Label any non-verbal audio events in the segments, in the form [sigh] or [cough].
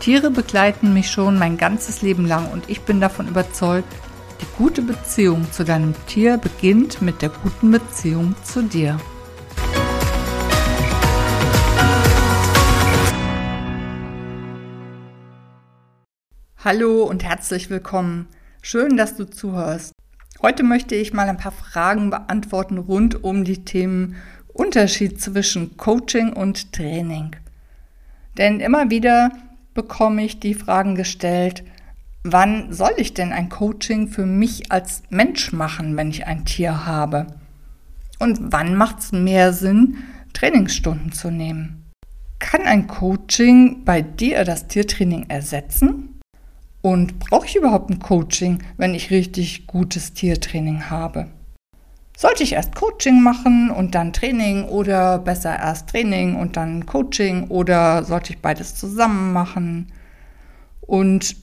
Tiere begleiten mich schon mein ganzes Leben lang und ich bin davon überzeugt, die gute Beziehung zu deinem Tier beginnt mit der guten Beziehung zu dir. Hallo und herzlich willkommen. Schön, dass du zuhörst. Heute möchte ich mal ein paar Fragen beantworten rund um die Themen Unterschied zwischen Coaching und Training. Denn immer wieder bekomme ich die Fragen gestellt, wann soll ich denn ein Coaching für mich als Mensch machen, wenn ich ein Tier habe? Und wann macht es mehr Sinn, Trainingsstunden zu nehmen? Kann ein Coaching bei dir das Tiertraining ersetzen? Und brauche ich überhaupt ein Coaching, wenn ich richtig gutes Tiertraining habe? Sollte ich erst Coaching machen und dann Training oder besser erst Training und dann Coaching oder sollte ich beides zusammen machen? Und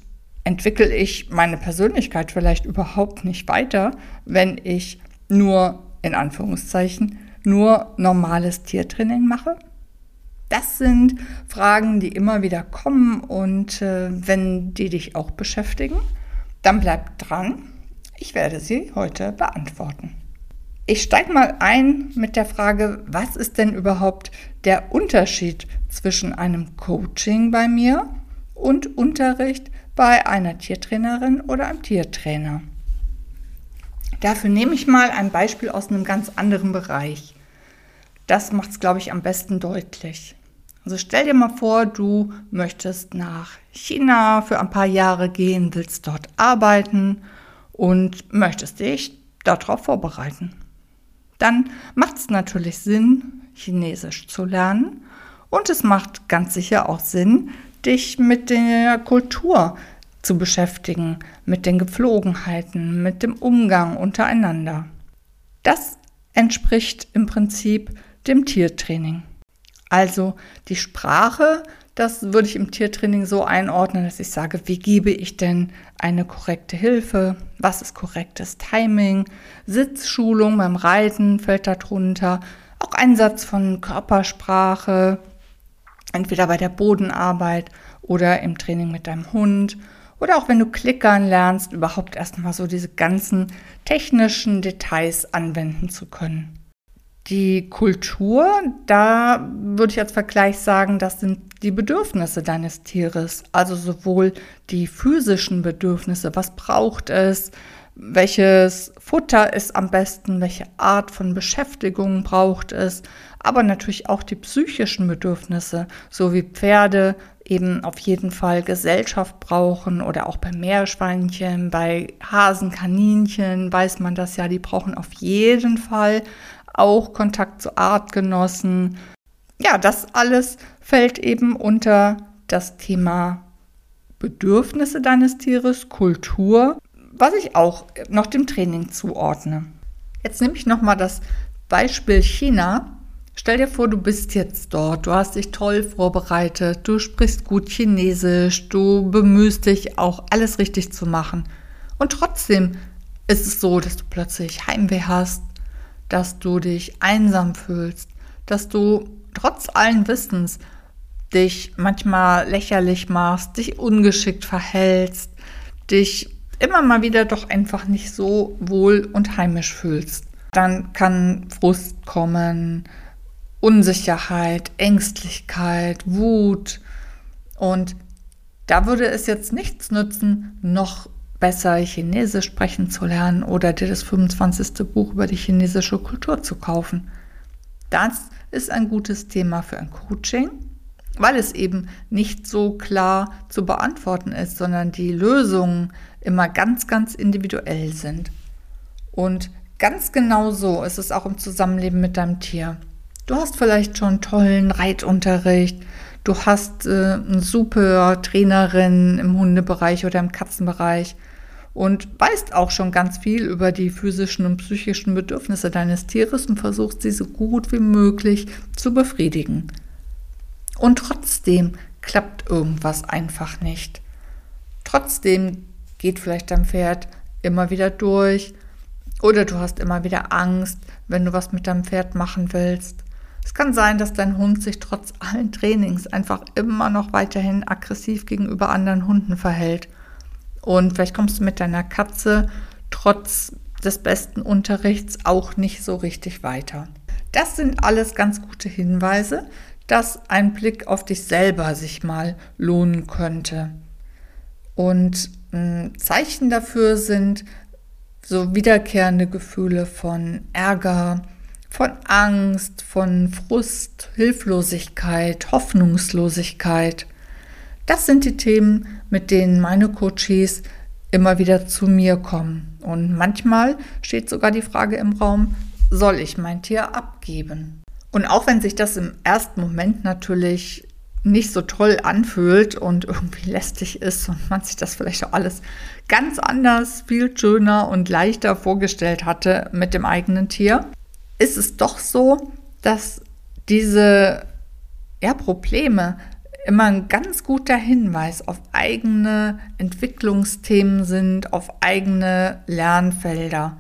entwickle ich meine Persönlichkeit vielleicht überhaupt nicht weiter, wenn ich nur, in Anführungszeichen, nur normales Tiertraining mache? Das sind Fragen, die immer wieder kommen und äh, wenn die dich auch beschäftigen, dann bleib dran. Ich werde sie heute beantworten. Ich steige mal ein mit der Frage, was ist denn überhaupt der Unterschied zwischen einem Coaching bei mir und Unterricht bei einer Tiertrainerin oder einem Tiertrainer? Dafür nehme ich mal ein Beispiel aus einem ganz anderen Bereich. Das macht es, glaube ich, am besten deutlich. Also stell dir mal vor, du möchtest nach China für ein paar Jahre gehen, willst dort arbeiten und möchtest dich darauf vorbereiten dann macht es natürlich Sinn, Chinesisch zu lernen. Und es macht ganz sicher auch Sinn, dich mit der Kultur zu beschäftigen, mit den Gepflogenheiten, mit dem Umgang untereinander. Das entspricht im Prinzip dem Tiertraining. Also die Sprache das würde ich im Tiertraining so einordnen, dass ich sage, wie gebe ich denn eine korrekte Hilfe? Was ist korrektes Timing? Sitzschulung beim Reiten fällt darunter. Auch Einsatz von Körpersprache, entweder bei der Bodenarbeit oder im Training mit deinem Hund. Oder auch wenn du klickern lernst, überhaupt erstmal so diese ganzen technischen Details anwenden zu können. Die Kultur, da würde ich als Vergleich sagen, das sind die Bedürfnisse deines Tieres. Also sowohl die physischen Bedürfnisse, was braucht es, welches Futter ist am besten, welche Art von Beschäftigung braucht es, aber natürlich auch die psychischen Bedürfnisse, so wie Pferde eben auf jeden Fall Gesellschaft brauchen oder auch bei Meerschweinchen, bei Hasen, Kaninchen weiß man das ja, die brauchen auf jeden Fall auch Kontakt zu Artgenossen. Ja, das alles fällt eben unter das Thema Bedürfnisse deines Tieres, Kultur, was ich auch noch dem Training zuordne. Jetzt nehme ich nochmal das Beispiel China. Stell dir vor, du bist jetzt dort, du hast dich toll vorbereitet, du sprichst gut Chinesisch, du bemühst dich auch alles richtig zu machen. Und trotzdem ist es so, dass du plötzlich Heimweh hast, dass du dich einsam fühlst, dass du trotz allen Wissens dich manchmal lächerlich machst, dich ungeschickt verhältst, dich immer mal wieder doch einfach nicht so wohl und heimisch fühlst. Dann kann Frust kommen, Unsicherheit, Ängstlichkeit, Wut. Und da würde es jetzt nichts nützen, noch besser Chinesisch sprechen zu lernen oder dir das 25. Buch über die chinesische Kultur zu kaufen. Das ist ein gutes Thema für ein Coaching, weil es eben nicht so klar zu beantworten ist, sondern die Lösungen immer ganz, ganz individuell sind. Und ganz genau so ist es auch im Zusammenleben mit deinem Tier. Du hast vielleicht schon tollen Reitunterricht, du hast äh, eine super Trainerin im Hundebereich oder im Katzenbereich und weißt auch schon ganz viel über die physischen und psychischen Bedürfnisse deines Tieres und versuchst sie so gut wie möglich zu befriedigen. Und trotzdem klappt irgendwas einfach nicht. Trotzdem geht vielleicht dein Pferd immer wieder durch oder du hast immer wieder Angst, wenn du was mit deinem Pferd machen willst. Es kann sein, dass dein Hund sich trotz allen Trainings einfach immer noch weiterhin aggressiv gegenüber anderen Hunden verhält. Und vielleicht kommst du mit deiner Katze trotz des besten Unterrichts auch nicht so richtig weiter. Das sind alles ganz gute Hinweise, dass ein Blick auf dich selber sich mal lohnen könnte. Und hm, Zeichen dafür sind so wiederkehrende Gefühle von Ärger, von Angst, von Frust, Hilflosigkeit, Hoffnungslosigkeit. Das sind die Themen, mit denen meine Coaches immer wieder zu mir kommen. Und manchmal steht sogar die Frage im Raum, soll ich mein Tier abgeben? Und auch wenn sich das im ersten Moment natürlich nicht so toll anfühlt und [laughs] irgendwie lästig ist und man sich das vielleicht auch alles ganz anders, viel schöner und leichter vorgestellt hatte mit dem eigenen Tier, ist es doch so, dass diese ja, Probleme immer ein ganz guter Hinweis auf eigene Entwicklungsthemen sind, auf eigene Lernfelder.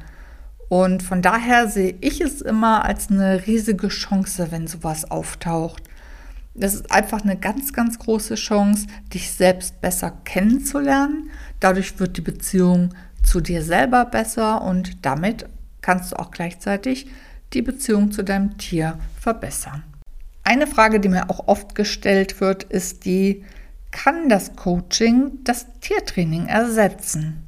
Und von daher sehe ich es immer als eine riesige Chance, wenn sowas auftaucht. Das ist einfach eine ganz, ganz große Chance, dich selbst besser kennenzulernen. Dadurch wird die Beziehung zu dir selber besser und damit kannst du auch gleichzeitig die Beziehung zu deinem Tier verbessern. Eine Frage, die mir auch oft gestellt wird, ist die, kann das Coaching das Tiertraining ersetzen?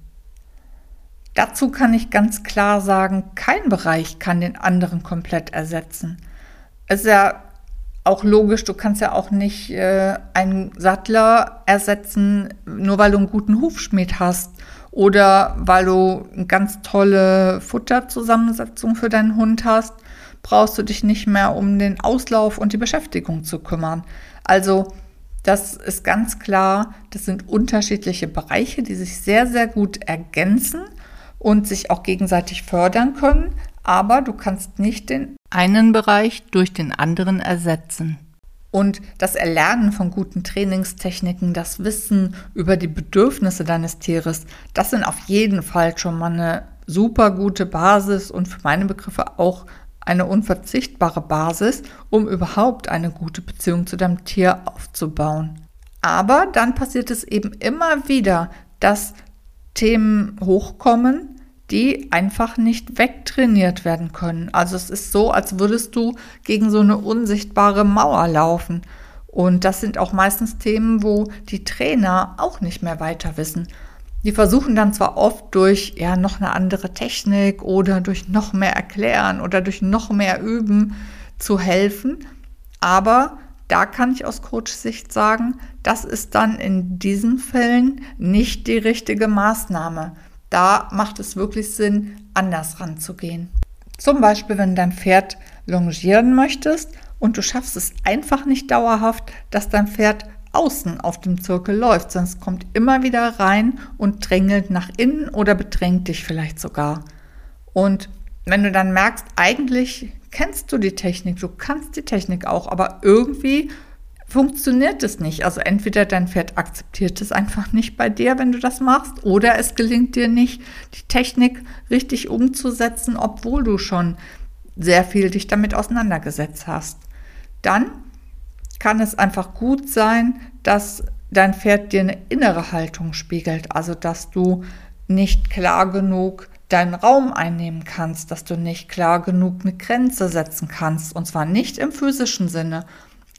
Dazu kann ich ganz klar sagen, kein Bereich kann den anderen komplett ersetzen. Es ist ja auch logisch, du kannst ja auch nicht äh, einen Sattler ersetzen, nur weil du einen guten Hufschmied hast oder weil du eine ganz tolle Futterzusammensetzung für deinen Hund hast, brauchst du dich nicht mehr um den Auslauf und die Beschäftigung zu kümmern. Also das ist ganz klar, das sind unterschiedliche Bereiche, die sich sehr, sehr gut ergänzen und sich auch gegenseitig fördern können, aber du kannst nicht den einen Bereich durch den anderen ersetzen. Und das Erlernen von guten Trainingstechniken, das Wissen über die Bedürfnisse deines Tieres, das sind auf jeden Fall schon mal eine super gute Basis und für meine Begriffe auch eine unverzichtbare Basis, um überhaupt eine gute Beziehung zu deinem Tier aufzubauen. Aber dann passiert es eben immer wieder, dass Themen hochkommen, die einfach nicht wegtrainiert werden können. Also es ist so, als würdest du gegen so eine unsichtbare Mauer laufen. Und das sind auch meistens Themen, wo die Trainer auch nicht mehr weiter wissen. Die versuchen dann zwar oft durch ja noch eine andere Technik oder durch noch mehr erklären oder durch noch mehr üben zu helfen, aber da kann ich aus Coach-Sicht sagen, das ist dann in diesen Fällen nicht die richtige Maßnahme da macht es wirklich Sinn, anders ranzugehen. Zum Beispiel, wenn dein Pferd longieren möchtest und du schaffst es einfach nicht dauerhaft, dass dein Pferd außen auf dem Zirkel läuft, es kommt immer wieder rein und drängelt nach innen oder bedrängt dich vielleicht sogar. Und wenn du dann merkst, eigentlich kennst du die Technik, du kannst die Technik auch, aber irgendwie funktioniert es nicht. Also entweder dein Pferd akzeptiert es einfach nicht bei dir, wenn du das machst, oder es gelingt dir nicht, die Technik richtig umzusetzen, obwohl du schon sehr viel dich damit auseinandergesetzt hast. Dann kann es einfach gut sein, dass dein Pferd dir eine innere Haltung spiegelt, also dass du nicht klar genug deinen Raum einnehmen kannst, dass du nicht klar genug eine Grenze setzen kannst, und zwar nicht im physischen Sinne,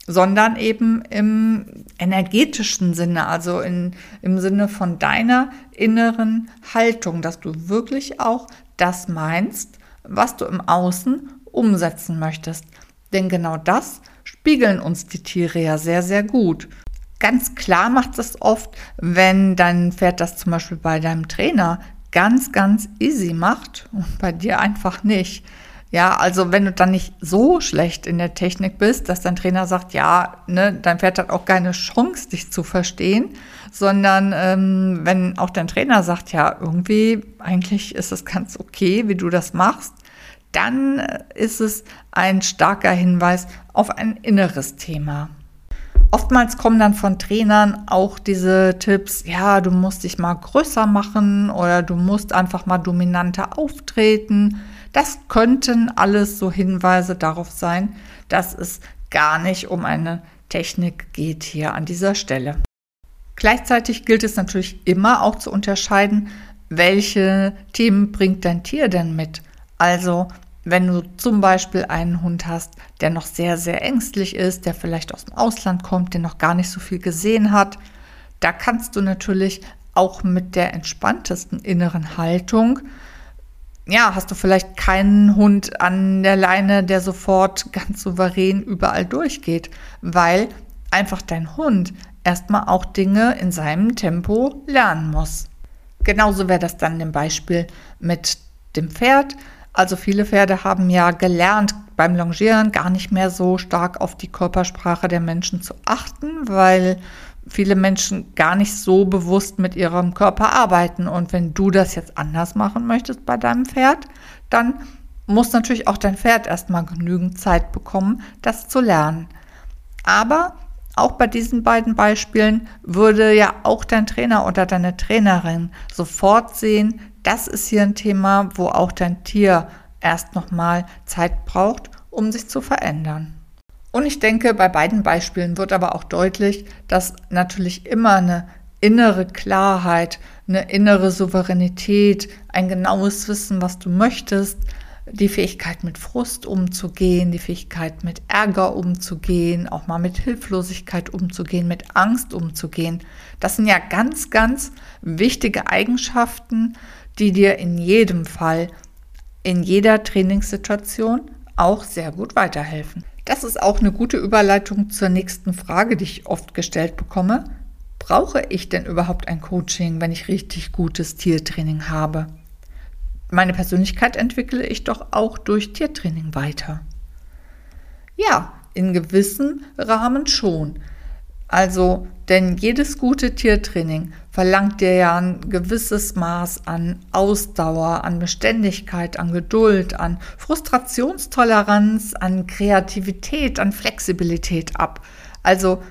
sondern eben im energetischen Sinne, also in, im Sinne von deiner inneren Haltung, dass du wirklich auch das meinst, was du im Außen umsetzen möchtest. Denn genau das spiegeln uns die Tiere ja sehr, sehr gut. Ganz klar macht es oft, wenn dein Pferd das zum Beispiel bei deinem Trainer ganz, ganz easy macht und bei dir einfach nicht Ja, also wenn du dann nicht so schlecht in der Technik bist, dass dein Trainer sagt, ja, ne, dein Pferd hat auch keine Chance, dich zu verstehen, sondern ähm, wenn auch dein Trainer sagt, ja, irgendwie, eigentlich ist es ganz okay, wie du das machst, dann ist es ein starker Hinweis auf ein inneres Thema. Oftmals kommen dann von Trainern auch diese Tipps, ja, du musst dich mal größer machen oder du musst einfach mal dominanter auftreten. Das könnten alles so Hinweise darauf sein, dass es gar nicht um eine Technik geht hier an dieser Stelle. Gleichzeitig gilt es natürlich immer auch zu unterscheiden, welche Themen bringt dein Tier denn mit. Also wenn du zum Beispiel einen Hund hast, der noch sehr, sehr ängstlich ist, der vielleicht aus dem Ausland kommt, der noch gar nicht so viel gesehen hat, da kannst du natürlich auch mit der entspanntesten inneren Haltung ja, hast du vielleicht keinen Hund an der Leine, der sofort ganz souverän überall durchgeht, weil einfach dein Hund erstmal auch Dinge in seinem Tempo lernen muss. Genauso wäre das dann im Beispiel mit dem Pferd. Also viele Pferde haben ja gelernt, beim Longieren gar nicht mehr so stark auf die Körpersprache der Menschen zu achten, weil viele Menschen gar nicht so bewusst mit ihrem Körper arbeiten. Und wenn du das jetzt anders machen möchtest bei deinem Pferd, dann muss natürlich auch dein Pferd erstmal genügend Zeit bekommen, das zu lernen. Aber auch bei diesen beiden Beispielen würde ja auch dein Trainer oder deine Trainerin sofort sehen, das ist hier ein Thema, wo auch dein Tier erst nochmal Zeit braucht, um sich zu verändern. Und ich denke, bei beiden Beispielen wird aber auch deutlich, dass natürlich immer eine innere Klarheit, eine innere Souveränität, ein genaues Wissen, was du möchtest, die Fähigkeit mit Frust umzugehen, die Fähigkeit mit Ärger umzugehen, auch mal mit Hilflosigkeit umzugehen, mit Angst umzugehen. Das sind ja ganz, ganz wichtige Eigenschaften, die dir in jedem Fall, in jeder Trainingssituation auch sehr gut weiterhelfen. Das ist auch eine gute Überleitung zur nächsten Frage, die ich oft gestellt bekomme. Brauche ich denn überhaupt ein Coaching, wenn ich richtig gutes Tiertraining habe? Meine Persönlichkeit entwickle ich doch auch durch Tiertraining weiter. Ja, in gewissem Rahmen schon. Also, denn jedes gute Tiertraining verlangt dir ja ein gewisses Maß an Ausdauer, an Beständigkeit, an Geduld, an Frustrationstoleranz, an Kreativität, an Flexibilität ab. Also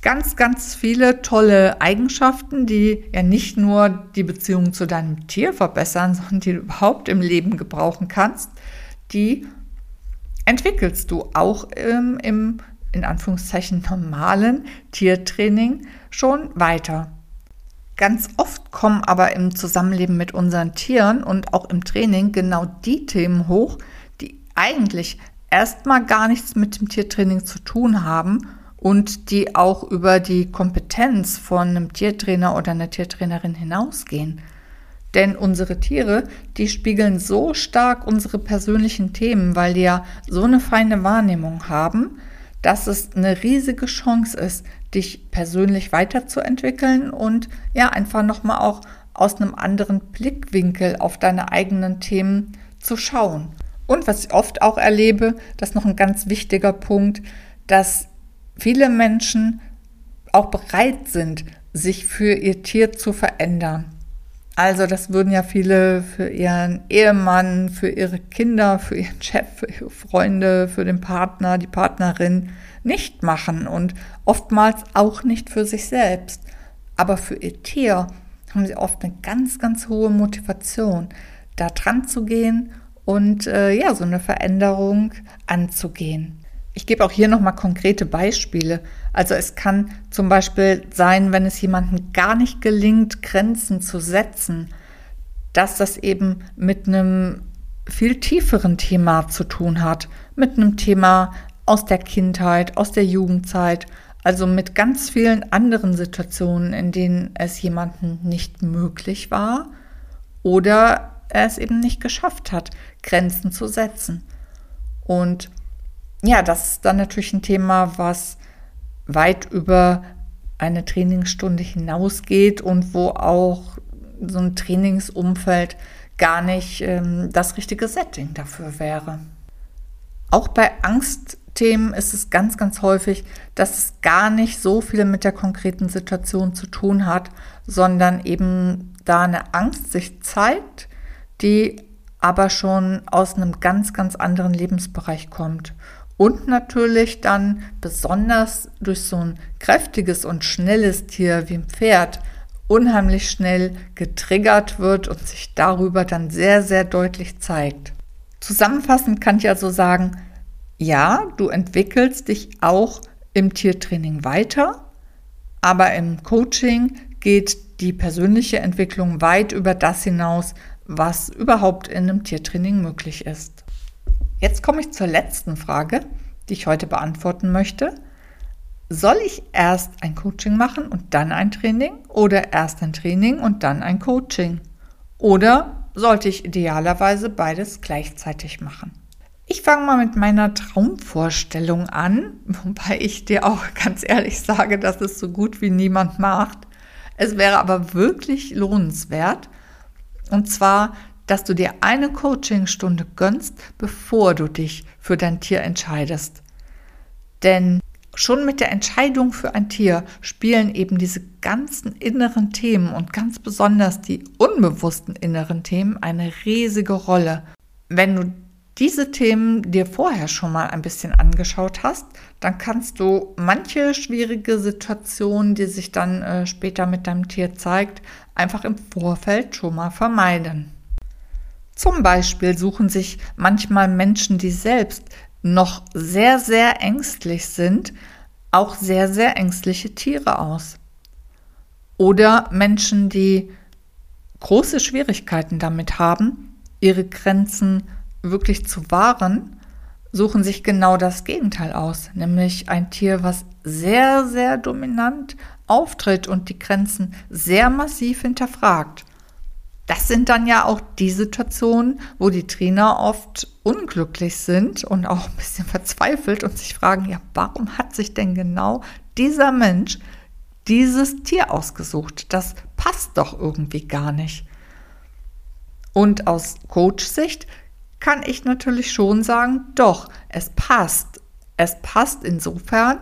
ganz, ganz viele tolle Eigenschaften, die ja nicht nur die Beziehung zu deinem Tier verbessern, [laughs] sondern die du überhaupt im Leben gebrauchen kannst, die entwickelst du auch ähm, im in Anführungszeichen normalen Tiertraining schon weiter. Ganz oft kommen aber im Zusammenleben mit unseren Tieren und auch im Training genau die Themen hoch, die eigentlich erstmal gar nichts mit dem Tiertraining zu tun haben und die auch über die Kompetenz von einem Tiertrainer oder einer Tiertrainerin hinausgehen. Denn unsere Tiere, die spiegeln so stark unsere persönlichen Themen, weil die ja so eine feine Wahrnehmung haben, dass es eine riesige Chance ist, dich persönlich weiterzuentwickeln und ja, einfach nochmal auch aus einem anderen Blickwinkel auf deine eigenen Themen zu schauen. Und was ich oft auch erlebe, das ist noch ein ganz wichtiger Punkt, dass viele Menschen auch bereit sind, sich für ihr Tier zu verändern. Also das würden ja viele für ihren Ehemann, für ihre Kinder, für ihren Chef, für ihre Freunde, für den Partner, die Partnerin nicht machen und oftmals auch nicht für sich selbst. Aber für ihr Tier haben sie oft eine ganz, ganz hohe Motivation, da dran zu gehen und äh, ja, so eine Veränderung anzugehen. Ich gebe auch hier nochmal konkrete Beispiele. Also es kann zum Beispiel sein, wenn es jemandem gar nicht gelingt, Grenzen zu setzen, dass das eben mit einem viel tieferen Thema zu tun hat, mit einem Thema aus der Kindheit, aus der Jugendzeit, also mit ganz vielen anderen Situationen, in denen es jemandem nicht möglich war oder er es eben nicht geschafft hat, Grenzen zu setzen. Und ja, das ist dann natürlich ein Thema, was weit über eine Trainingsstunde hinausgeht und wo auch so ein Trainingsumfeld gar nicht ähm, das richtige Setting dafür wäre. Auch bei Angstthemen ist es ganz, ganz häufig, dass es gar nicht so viel mit der konkreten Situation zu tun hat, sondern eben da eine Angst sich zeigt, die aber schon aus einem ganz, ganz anderen Lebensbereich kommt. Und natürlich dann besonders durch so ein kräftiges und schnelles Tier wie ein Pferd unheimlich schnell getriggert wird und sich darüber dann sehr, sehr deutlich zeigt. Zusammenfassend kann ich also sagen, ja, du entwickelst dich auch im Tiertraining weiter, aber im Coaching geht die persönliche Entwicklung weit über das hinaus, was überhaupt in einem Tiertraining möglich ist. Jetzt komme ich zur letzten Frage, die ich heute beantworten möchte. Soll ich erst ein Coaching machen und dann ein Training oder erst ein Training und dann ein Coaching? Oder sollte ich idealerweise beides gleichzeitig machen? Ich fange mal mit meiner Traumvorstellung an, wobei ich dir auch [laughs] ganz ehrlich sage, dass es so gut wie niemand macht. Es wäre aber wirklich lohnenswert, und zwar, dass du dir eine Coachingstunde gönnst, bevor du dich für dein Tier entscheidest. Denn schon mit der Entscheidung für ein Tier spielen eben diese ganzen inneren Themen und ganz besonders die unbewussten inneren Themen eine riesige Rolle. Wenn du diese Themen dir vorher schon mal ein bisschen angeschaut hast, dann kannst du manche schwierige Situation, die sich dann äh, später mit deinem Tier zeigt, einfach im Vorfeld schon mal vermeiden. Zum Beispiel suchen sich manchmal Menschen, die selbst noch sehr, sehr ängstlich sind, auch sehr, sehr ängstliche Tiere aus. Oder Menschen, die große Schwierigkeiten damit haben, ihre Grenzen wirklich zu wahren, suchen sich genau das Gegenteil aus, nämlich ein Tier, was sehr, sehr dominant auftritt und die Grenzen sehr massiv hinterfragt. Das sind dann ja auch die Situationen, wo die Trainer oft unglücklich sind und auch ein bisschen verzweifelt und sich fragen, ja, warum hat sich denn genau dieser Mensch dieses Tier ausgesucht? Das passt doch irgendwie gar nicht. Und aus Coach-Sicht kann ich natürlich schon sagen, doch, es passt. Es passt insofern,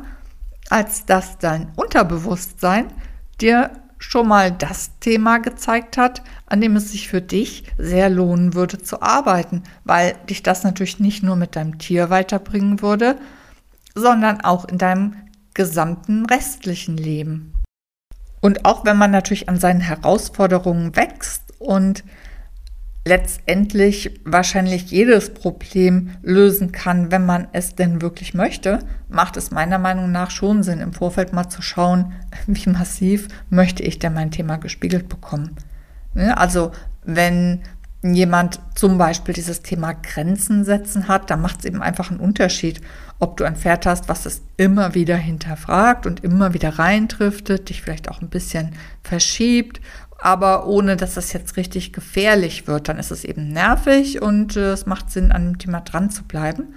als dass dein Unterbewusstsein dir schon mal das Thema gezeigt hat, an dem es sich für dich sehr lohnen würde zu arbeiten, weil dich das natürlich nicht nur mit deinem Tier weiterbringen würde, sondern auch in deinem gesamten restlichen Leben. Und auch wenn man natürlich an seinen Herausforderungen wächst und letztendlich wahrscheinlich jedes Problem lösen kann, wenn man es denn wirklich möchte, macht es meiner Meinung nach schon Sinn, im Vorfeld mal zu schauen, [laughs] wie massiv möchte ich denn mein Thema gespiegelt bekommen. Ne, also wenn jemand zum Beispiel dieses Thema Grenzen setzen hat, dann macht es eben einfach einen Unterschied, ob du ein Pferd hast, was es immer wieder hinterfragt und immer wieder reintriftet, dich vielleicht auch ein bisschen verschiebt aber ohne dass das jetzt richtig gefährlich wird. Dann ist es eben nervig und äh, es macht Sinn, an dem Thema dran zu bleiben.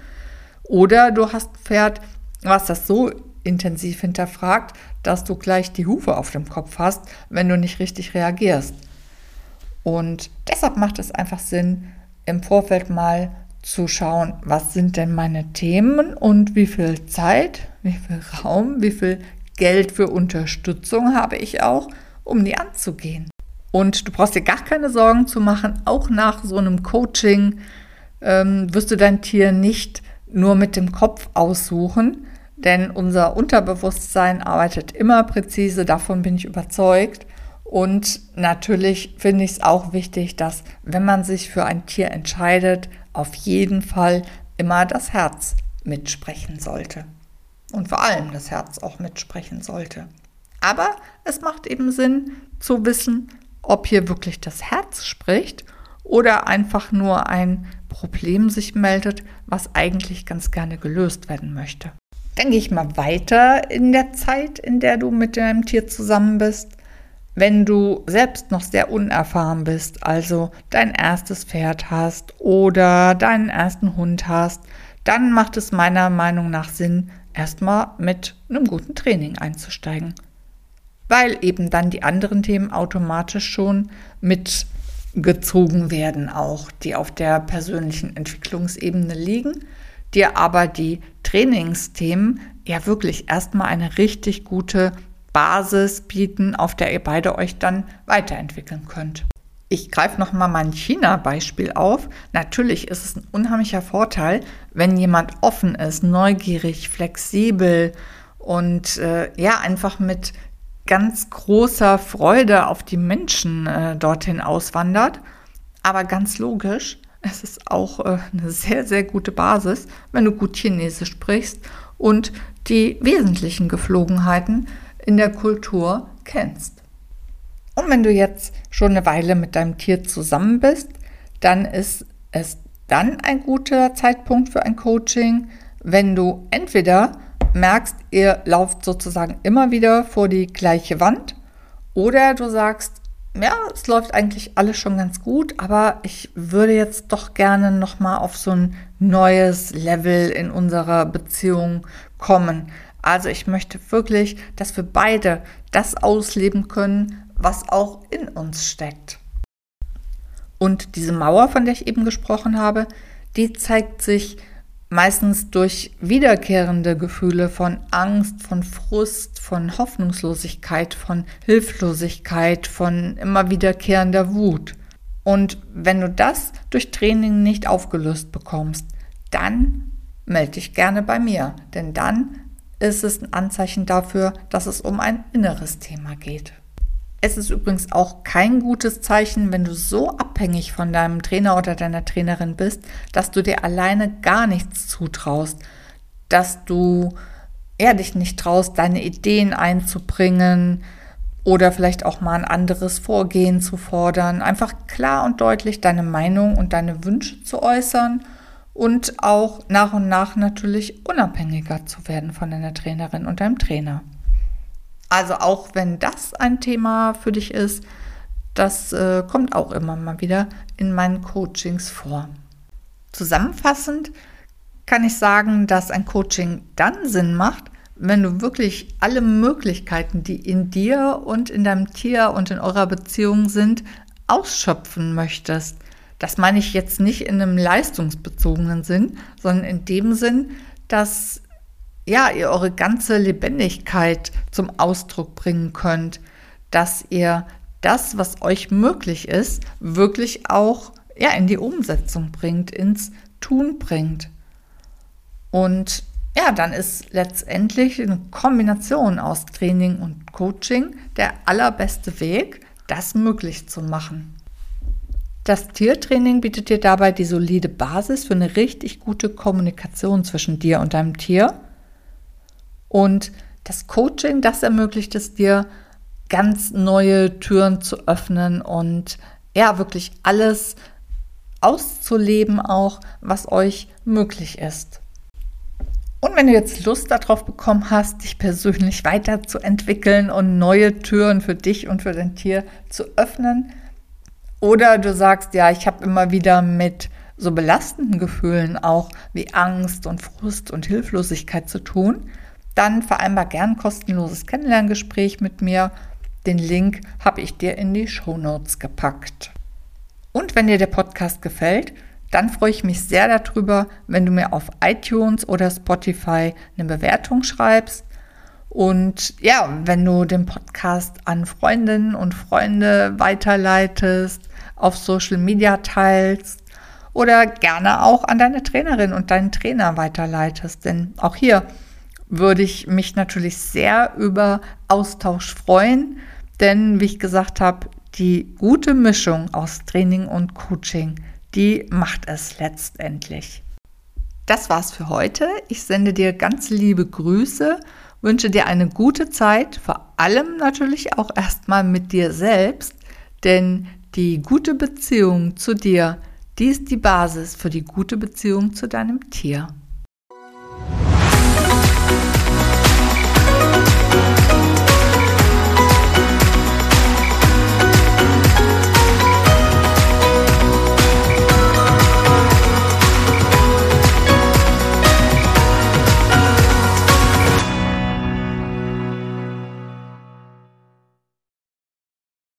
Oder du hast ein Pferd, was das so intensiv hinterfragt, dass du gleich die Hufe auf dem Kopf hast, wenn du nicht richtig reagierst. Und deshalb macht es einfach Sinn, im Vorfeld mal zu schauen, was sind denn meine Themen und wie viel Zeit, wie viel Raum, wie viel Geld für Unterstützung habe ich auch, um die anzugehen. Und du brauchst dir gar keine Sorgen zu machen, auch nach so einem Coaching ähm, wirst du dein Tier nicht nur mit dem Kopf aussuchen, denn unser Unterbewusstsein arbeitet immer präzise, davon bin ich überzeugt. Und natürlich finde ich es auch wichtig, dass wenn man sich für ein Tier entscheidet, auf jeden Fall immer das Herz mitsprechen sollte. Und vor allem das Herz auch mitsprechen sollte. Aber es macht eben Sinn zu wissen, ob hier wirklich das Herz spricht oder einfach nur ein Problem sich meldet, was eigentlich ganz gerne gelöst werden möchte. Dann gehe ich mal weiter in der Zeit, in der du mit deinem Tier zusammen bist. Wenn du selbst noch sehr unerfahren bist, also dein erstes Pferd hast oder deinen ersten Hund hast, dann macht es meiner Meinung nach Sinn, erstmal mit einem guten Training einzusteigen weil eben dann die anderen Themen automatisch schon mitgezogen werden, auch die auf der persönlichen Entwicklungsebene liegen. dir aber die Trainingsthemen ja wirklich erstmal eine richtig gute Basis bieten, auf der ihr beide euch dann weiterentwickeln könnt. Ich greife nochmal mein China-Beispiel auf. Natürlich ist es ein unheimlicher Vorteil, wenn jemand offen ist, neugierig, flexibel und äh, ja, einfach mit ganz großer Freude auf die Menschen äh, dorthin auswandert. Aber ganz logisch, es ist auch äh, eine sehr, sehr gute Basis, wenn du gut Chinesisch sprichst und die wesentlichen Geflogenheiten in der Kultur kennst. Und wenn du jetzt schon eine Weile mit deinem Tier zusammen bist, dann ist es dann ein guter Zeitpunkt für ein Coaching, wenn du entweder merkst, ihr lauft sozusagen immer wieder vor die gleiche Wand oder du sagst, ja, es läuft eigentlich alles schon ganz gut, aber ich würde jetzt doch gerne noch mal auf so ein neues Level in unserer Beziehung kommen. Also ich möchte wirklich, dass wir beide das ausleben können, was auch in uns steckt. Und diese Mauer, von der ich eben gesprochen habe, die zeigt sich meistens durch wiederkehrende Gefühle von Angst, von Frust, von Hoffnungslosigkeit, von Hilflosigkeit, von immer wiederkehrender Wut. Und wenn du das durch Training nicht aufgelöst bekommst, dann melde dich gerne bei mir, denn dann ist es ein Anzeichen dafür, dass es um ein inneres Thema geht. Es ist übrigens auch kein gutes Zeichen, wenn du so abhängig von deinem Trainer oder deiner Trainerin bist, dass du dir alleine gar nichts zutraust, dass du ja, dich nicht traust, deine Ideen einzubringen oder vielleicht auch mal ein anderes Vorgehen zu fordern, einfach klar und deutlich deine Meinung und deine Wünsche zu äußern und auch nach und nach natürlich unabhängiger zu werden von deiner Trainerin und deinem Trainer. Also auch wenn das ein Thema für dich ist, das äh, kommt auch immer mal wieder in meinen Coachings vor. Zusammenfassend kann ich sagen, dass ein Coaching dann Sinn macht, wenn du wirklich alle Möglichkeiten, die in dir und in deinem Tier und in eurer Beziehung sind, ausschöpfen möchtest. Das meine ich jetzt nicht in einem leistungsbezogenen Sinn, sondern in dem Sinn, dass ja, ihr eure ganze Lebendigkeit zum Ausdruck bringen könnt, dass ihr das, was euch möglich ist, wirklich auch ja, in die Umsetzung bringt, ins Tun bringt. Und ja, dann ist letztendlich eine Kombination aus Training und Coaching der allerbeste Weg, das möglich zu machen. Das Tiertraining bietet dir dabei die solide Basis für eine richtig gute Kommunikation zwischen dir und deinem Tier und das Coaching, das ermöglicht es dir, ganz neue Türen zu öffnen und ja, wirklich alles auszuleben, auch was euch möglich ist. Und wenn du jetzt Lust darauf bekommen hast, dich persönlich weiterzuentwickeln und neue Türen für dich und für dein Tier zu öffnen, oder du sagst, ja, ich habe immer wieder mit so belastenden Gefühlen auch wie Angst und Frust und Hilflosigkeit zu tun, dann vereinbar gern kostenloses Kennenlerngespräch mit mir. Den Link habe ich dir in die Show Notes gepackt. Und wenn dir der Podcast gefällt, dann freue ich mich sehr darüber, wenn du mir auf iTunes oder Spotify eine Bewertung schreibst. Und ja, wenn du den Podcast an Freundinnen und Freunde weiterleitest, auf Social Media teilst oder gerne auch an deine Trainerin und deinen Trainer weiterleitest. Denn auch hier würde ich mich natürlich sehr über Austausch freuen, denn wie ich gesagt habe, die gute Mischung aus Training und Coaching, die macht es letztendlich. Das war's für heute. Ich sende dir ganz liebe Grüße, wünsche dir eine gute Zeit, vor allem natürlich auch erstmal mit dir selbst, denn die gute Beziehung zu dir, die ist die Basis für die gute Beziehung zu deinem Tier.